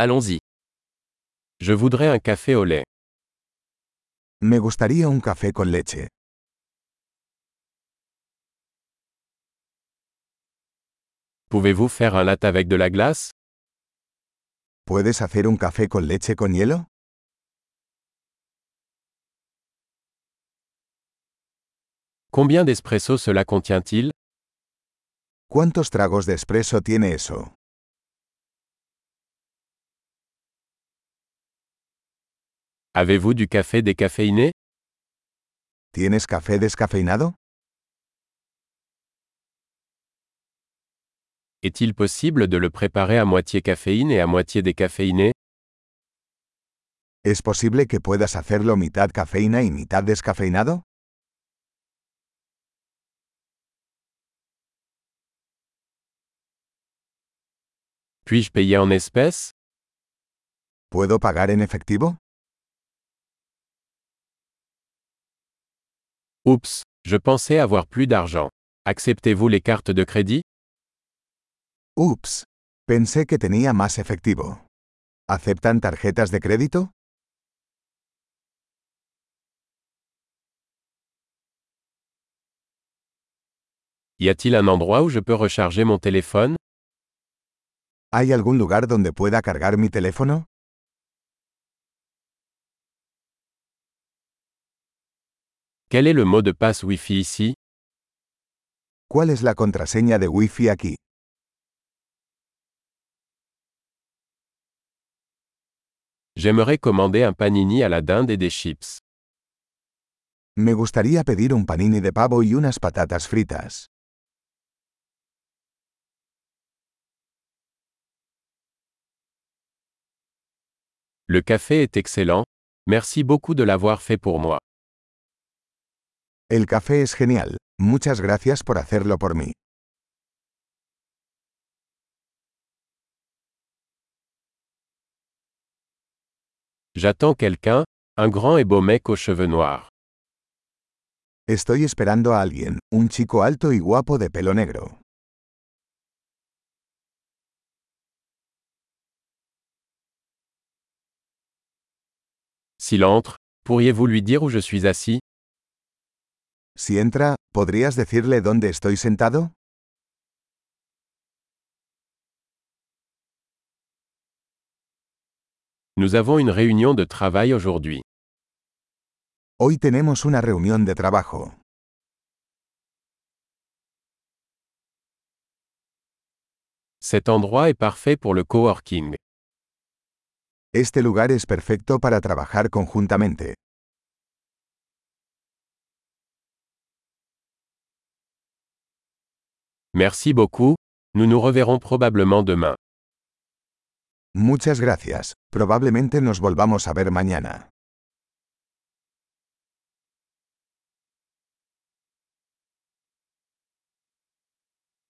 Allons-y. Je voudrais un café au lait. Me gustaría un café con leche. Pouvez-vous faire un latte avec de la glace? ¿Puedes hacer un café con leche con hielo? Combien d'espresso cela contient-il? ¿Cuántos tragos de espresso tiene eso? Avez-vous du café décaféiné? ¿Tienes café descafeinado? Est-il possible de le préparer à moitié caféine et à moitié décaféiné? ¿Es posible que puedas hacerlo mitad cafeína y mitad descafeinado? Puis-je payer en espèces? ¿Puedo pagar en efectivo? Oups, je pensais avoir plus d'argent. Acceptez-vous les cartes de crédit? Ups. Pensé que tenía más efectivo. ¿Aceptan tarjetas de crédito? Y a-t-il un endroit où je peux recharger mon téléphone? ¿Hay algún lugar donde pueda cargar mi teléfono? Quel est le mot de passe Wi-Fi ici? ¿Cuál es la contraseña de Wi-Fi aquí? J'aimerais commander un panini à la dinde et des chips. Me gustaría pedir un panini de pavo y unas patatas fritas. Le café est excellent. Merci beaucoup de l'avoir fait pour moi. El café es genial. Muchas gracias por hacerlo por mí. J'attends quelqu'un, un grand et beau mec aux cheveux noirs. Estoy esperando a alguien, un chico alto y guapo de pelo negro. S'il entre, pourriez-vous lui dire où je suis assis? Si entra, ¿podrías decirle dónde estoy sentado? Nous avons une réunion de travail aujourd'hui. Hoy tenemos una reunión de trabajo. Cet endroit est parfait pour le coworking. Este lugar es perfecto para trabajar conjuntamente. Merci beaucoup, nous nous reverrons probablement demain. Muchas gracias. Probablemente nos volvamos a ver mañana.